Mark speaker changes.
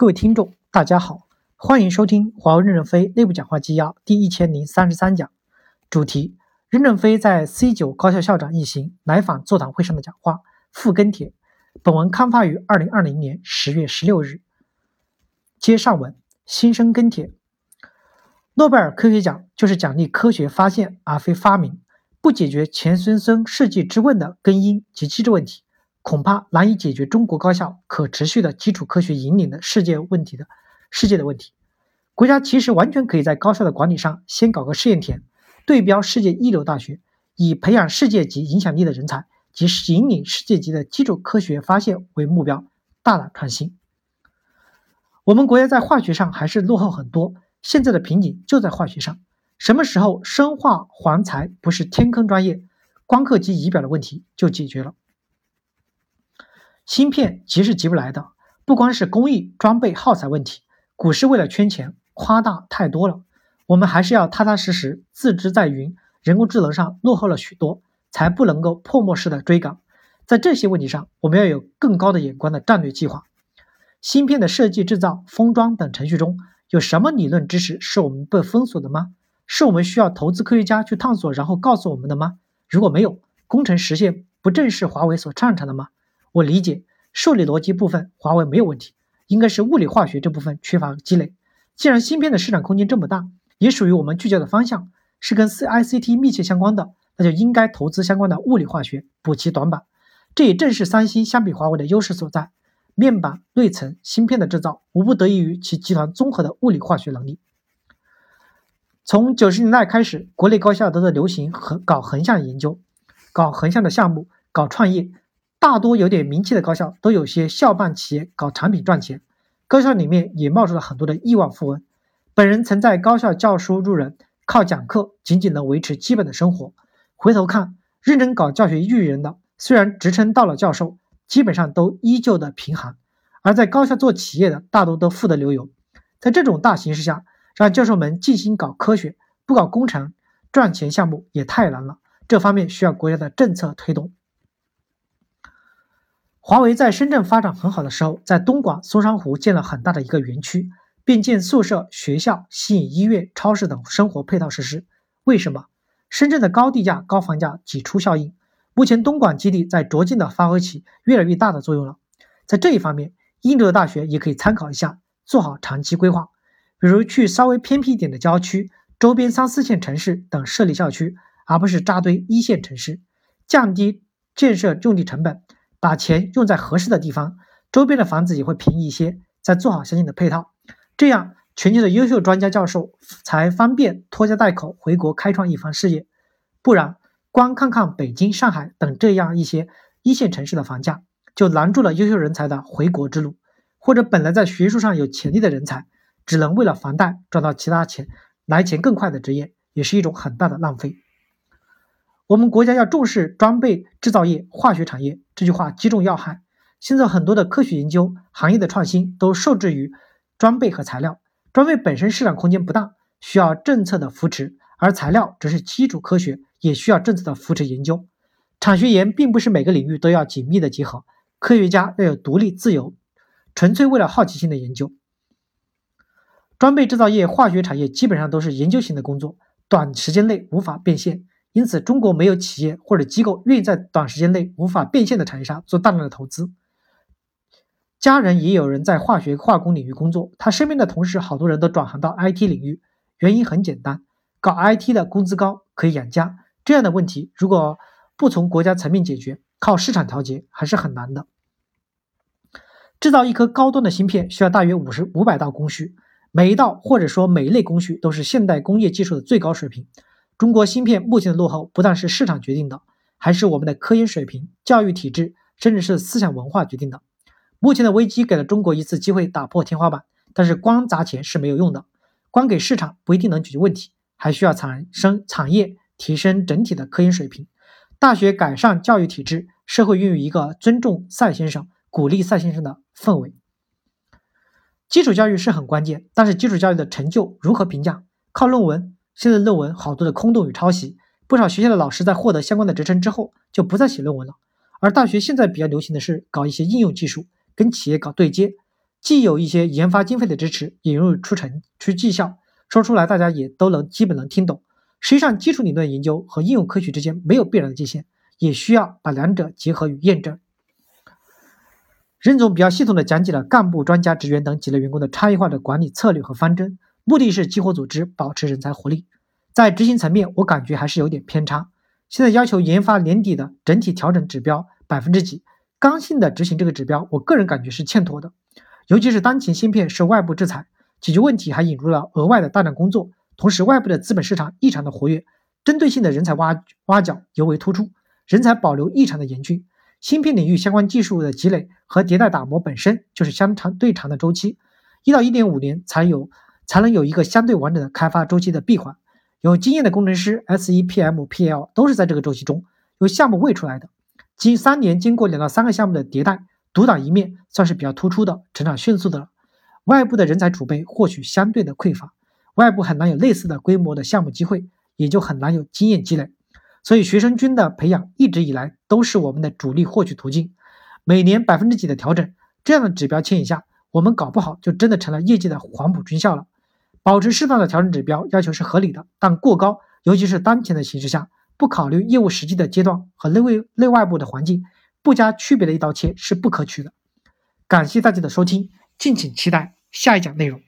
Speaker 1: 各位听众，大家好，欢迎收听华为任正非内部讲话纪要第一千零三十三讲，主题：任正非在 C 九高校校长一行来访座谈会上的讲话。附跟帖。本文刊发于二零二零年十月十六日。接上文，新生跟帖。诺贝尔科学奖就是奖励科学发现而非发明，不解决钱孙孙世纪之问的根因及机制问题。恐怕难以解决中国高校可持续的基础科学引领的世界问题的世界的问题。国家其实完全可以在高校的管理上先搞个试验田，对标世界一流大学，以培养世界级影响力的人才及引领世界级的基础科学发现为目标，大胆创新。我们国家在化学上还是落后很多，现在的瓶颈就在化学上。什么时候生化环材不是天坑专业，光刻机仪表的问题就解决了。芯片急是急不来的，不光是工艺、装备、耗材问题，股市为了圈钱夸大太多了。我们还是要踏踏实实，自知在云、人工智能上落后了许多，才不能够破墨式的追赶。在这些问题上，我们要有更高的眼光的战略计划。芯片的设计、制造、封装等程序中有什么理论知识是我们被封锁的吗？是我们需要投资科学家去探索，然后告诉我们的吗？如果没有，工程实现不正是华为所擅长的吗？我理解数理逻辑部分华为没有问题，应该是物理化学这部分缺乏积累。既然芯片的市场空间这么大，也属于我们聚焦的方向，是跟 C I C T 密切相关的，那就应该投资相关的物理化学补齐短板。这也正是三星相比华为的优势所在。面板、内层、芯片的制造无不得益于其集团综合的物理化学能力。从九十年代开始，国内高校都在流行横搞横向研究，搞横向的项目，搞创业。大多有点名气的高校都有些校办企业搞产品赚钱，高校里面也冒出了很多的亿万富翁。本人曾在高校教书助人，靠讲课仅仅能维持基本的生活。回头看，认真搞教学育人的，虽然职称到了教授，基本上都依旧的贫寒；而在高校做企业的，大多都富得流油。在这种大形势下，让教授们尽心搞科学，不搞工程赚钱项目也太难了。这方面需要国家的政策推动。华为在深圳发展很好的时候，在东莞、松山湖建了很大的一个园区，并建宿舍、学校，吸引医院、超市等生活配套设施。为什么？深圳的高地价、高房价挤出效应。目前东莞基地在逐渐的发挥起越来越大的作用了。在这一方面，印度的大学也可以参考一下，做好长期规划，比如去稍微偏僻一点的郊区、周边三四线城市等设立校区，而不是扎堆一线城市，降低建设用地成本。把钱用在合适的地方，周边的房子也会便宜一些。再做好相应的配套，这样全球的优秀专家教授才方便拖家带口回国开创一番事业。不然，光看看北京、上海等这样一些一线城市的房价，就拦住了优秀人才的回国之路。或者本来在学术上有潜力的人才，只能为了房贷赚到其他钱来钱更快的职业，也是一种很大的浪费。我们国家要重视装备制造业、化学产业，这句话击中要害。现在很多的科学研究、行业的创新都受制于装备和材料。装备本身市场空间不大，需要政策的扶持；而材料只是基础科学，也需要政策的扶持研究。产学研并不是每个领域都要紧密的结合，科学家要有独立自由，纯粹为了好奇心的研究。装备制造业、化学产业基本上都是研究型的工作，短时间内无法变现。因此，中国没有企业或者机构愿意在短时间内无法变现的产业上做大量的投资。家人也有人在化学化工领域工作，他身边的同事好多人都转行到 IT 领域，原因很简单，搞 IT 的工资高，可以养家。这样的问题如果不从国家层面解决，靠市场调节还是很难的。制造一颗高端的芯片需要大约五十五百道工序，每一道或者说每一类工序都是现代工业技术的最高水平。中国芯片目前的落后，不但是市场决定的，还是我们的科研水平、教育体制，甚至是思想文化决定的。目前的危机给了中国一次机会打破天花板，但是光砸钱是没有用的，光给市场不一定能解决问题，还需要产生产业提升整体的科研水平，大学改善教育体制，社会孕育一个尊重赛先生、鼓励赛先生的氛围。基础教育是很关键，但是基础教育的成就如何评价？靠论文。现在论文好多的空洞与抄袭，不少学校的老师在获得相关的职称之后就不再写论文了。而大学现在比较流行的是搞一些应用技术，跟企业搞对接，既有一些研发经费的支持，也容易出成出绩效。说出来大家也都能基本能听懂。实际上，基础理论研究和应用科学之间没有必然的界限，也需要把两者结合与验证。任总比较系统的讲解了干部、专家、职员等几类员工的差异化的管理策略和方针，目的是激活组织，保持人才活力。在执行层面，我感觉还是有点偏差。现在要求研发年底的整体调整指标百分之几，刚性的执行这个指标，我个人感觉是欠妥的。尤其是当前芯片受外部制裁，解决问题还引入了额外的大量工作，同时外部的资本市场异常的活跃，针对性的人才挖挖角尤为突出，人才保留异常的严峻。芯片领域相关技术的积累和迭代打磨本身就是相长对长的周期，一到一点五年才有才能有一个相对完整的开发周期的闭环。有经验的工程师 S E P M P L 都是在这个周期中有项目喂出来的。经三年经过两到三个项目的迭代，独当一面算是比较突出的，成长迅速的了。外部的人才储备或许相对的匮乏，外部很难有类似的规模的项目机会，也就很难有经验积累。所以，学生军的培养一直以来都是我们的主力获取途径。每年百分之几的调整，这样的指标牵引下，我们搞不好就真的成了业界的黄埔军校了。保持适当的调整指标要求是合理的，但过高，尤其是当前的形势下，不考虑业务实际的阶段和内外内外部的环境，不加区别的一刀切是不可取的。感谢大家的收听，敬请期待下一讲内容。